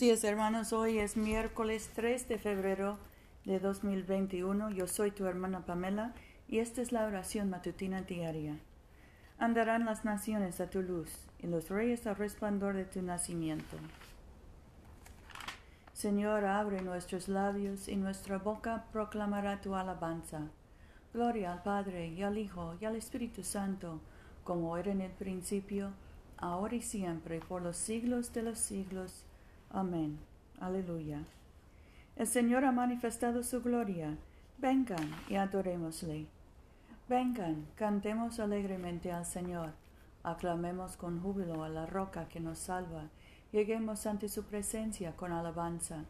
días hermanos, hoy es miércoles 3 de febrero de 2021. Yo soy tu hermana Pamela y esta es la oración matutina diaria. Andarán las naciones a tu luz y los reyes al resplandor de tu nacimiento. Señor, abre nuestros labios y nuestra boca proclamará tu alabanza. Gloria al Padre y al Hijo y al Espíritu Santo, como era en el principio, ahora y siempre, por los siglos de los siglos. Amén. Aleluya. El Señor ha manifestado su gloria. Vengan y adorémosle. Vengan, cantemos alegremente al Señor. Aclamemos con júbilo a la roca que nos salva. Lleguemos ante su presencia con alabanza,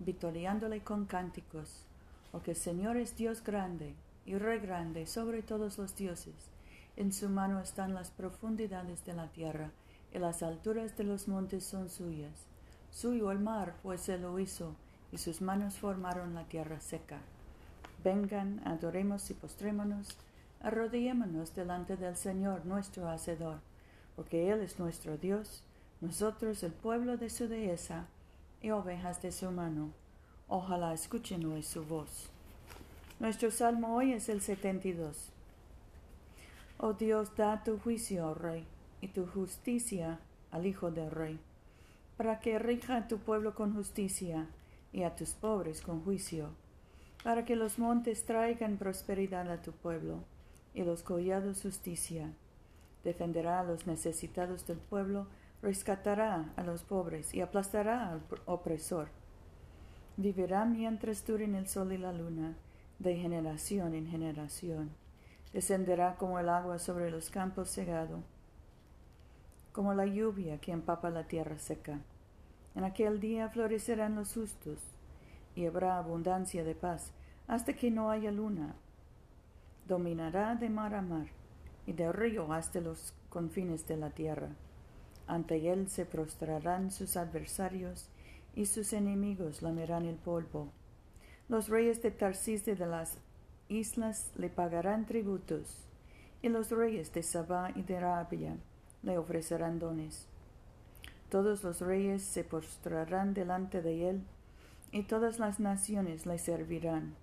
victoriándole con cánticos. Porque el Señor es Dios grande y Rey grande sobre todos los dioses. En su mano están las profundidades de la tierra, y las alturas de los montes son suyas. Suyo el mar, pues él lo hizo, y sus manos formaron la tierra seca. Vengan, adoremos y postrémonos, arrodillémonos delante del Señor nuestro Hacedor, porque Él es nuestro Dios, nosotros el pueblo de su dehesa y ovejas de su mano. Ojalá escuchen hoy su voz. Nuestro salmo hoy es el 72. Oh Dios, da tu juicio, Rey, y tu justicia al Hijo del Rey para que rija a tu pueblo con justicia y a tus pobres con juicio, para que los montes traigan prosperidad a tu pueblo y los collados justicia. Defenderá a los necesitados del pueblo, rescatará a los pobres y aplastará al opresor. Vivirá mientras duren el sol y la luna, de generación en generación. Descenderá como el agua sobre los campos cegados como la lluvia que empapa la tierra seca. En aquel día florecerán los justos, y habrá abundancia de paz, hasta que no haya luna. Dominará de mar a mar, y de río hasta los confines de la tierra. Ante él se prostrarán sus adversarios, y sus enemigos lamerán el polvo. Los reyes de Tarsis de las islas le pagarán tributos, y los reyes de Sabá y de Arabia le ofrecerán dones. Todos los reyes se postrarán delante de él, y todas las naciones le servirán,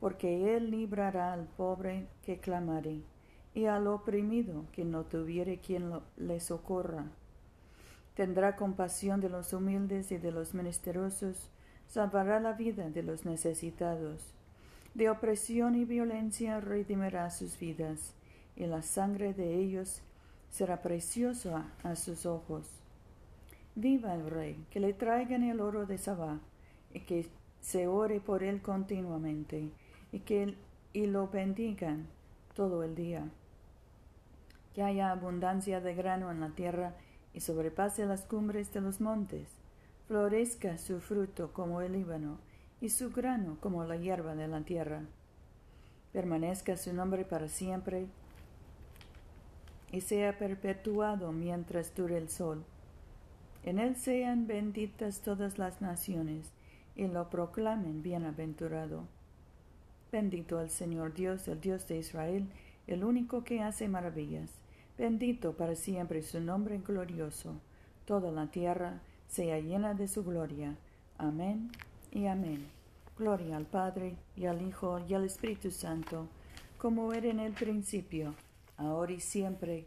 porque él librará al pobre que clamare, y al oprimido que no tuviere quien le socorra. Tendrá compasión de los humildes y de los menesterosos, salvará la vida de los necesitados. De opresión y violencia redimirá sus vidas, y la sangre de ellos será precioso a, sus ojos. Viva el rey, que le traigan el oro de Sabá, y que se ore por él continuamente, y que y lo bendigan todo el día. Que haya abundancia de grano en la tierra y sobrepase las cumbres de los montes. Florezca su fruto como el Líbano, y su grano como la hierba de la tierra. Permanezca su nombre para siempre, y sea perpetuado mientras dure el sol. En él sean benditas todas las naciones, y lo proclamen bienaventurado. Bendito el Señor Dios, el Dios de Israel, el único que hace maravillas. Bendito para siempre su nombre glorioso. Toda la tierra sea llena de su gloria. Amén y amén. Gloria al Padre, y al Hijo, y al Espíritu Santo, como era en el principio, ahora y siempre,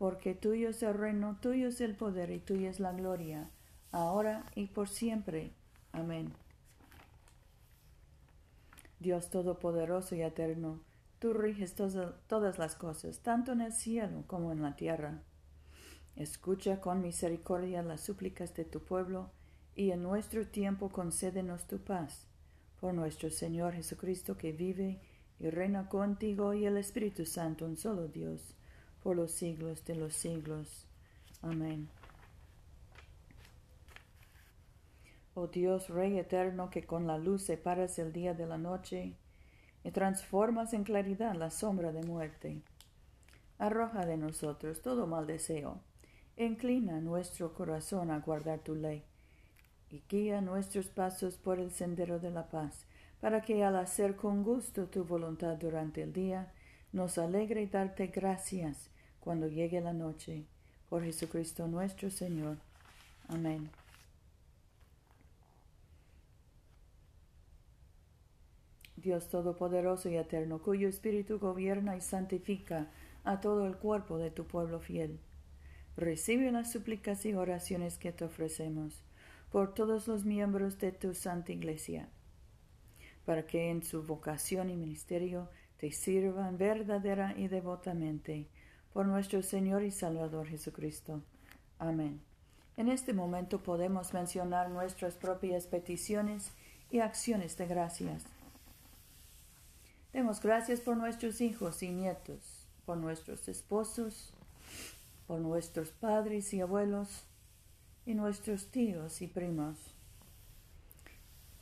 porque tuyo es el reino, tuyo es el poder y tuya es la gloria, ahora y por siempre. Amén. Dios Todopoderoso y Eterno, tú riges todas las cosas, tanto en el cielo como en la tierra. Escucha con misericordia las súplicas de tu pueblo, y en nuestro tiempo concédenos tu paz. Por nuestro Señor Jesucristo que vive y reina contigo y el Espíritu Santo, un solo Dios por los siglos de los siglos. Amén. Oh Dios Rey eterno, que con la luz separas el día de la noche y transformas en claridad la sombra de muerte. Arroja de nosotros todo mal deseo, inclina nuestro corazón a guardar tu ley, y guía nuestros pasos por el sendero de la paz, para que al hacer con gusto tu voluntad durante el día, nos alegre darte gracias cuando llegue la noche. Por Jesucristo nuestro Señor. Amén. Dios Todopoderoso y Eterno, cuyo Espíritu gobierna y santifica a todo el cuerpo de tu pueblo fiel. Recibe las súplicas y oraciones que te ofrecemos por todos los miembros de tu Santa Iglesia, para que en su vocación y ministerio te sirvan verdadera y devotamente, por nuestro Señor y Salvador Jesucristo. Amén. En este momento podemos mencionar nuestras propias peticiones y acciones de gracias. Demos gracias por nuestros hijos y nietos, por nuestros esposos, por nuestros padres y abuelos y nuestros tíos y primos.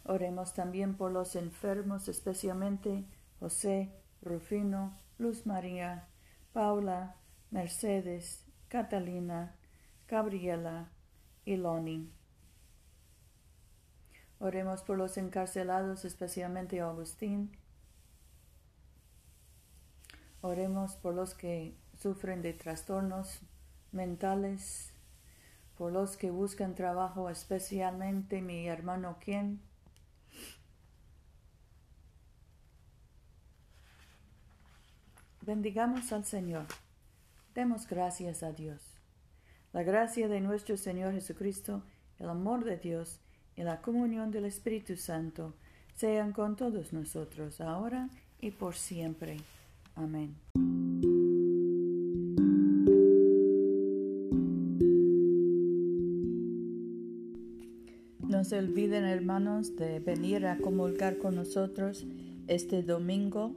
Oremos también por los enfermos, especialmente José, Rufino, Luz María, Paula, Mercedes, Catalina, Gabriela y Loni. Oremos por los encarcelados, especialmente Agustín, Oremos por los que sufren de trastornos mentales, por los que buscan trabajo, especialmente mi hermano Ken. Bendigamos al Señor. Demos gracias a Dios. La gracia de nuestro Señor Jesucristo, el amor de Dios y la comunión del Espíritu Santo sean con todos nosotros, ahora y por siempre. Amén. No se olviden, hermanos, de venir a comulgar con nosotros este domingo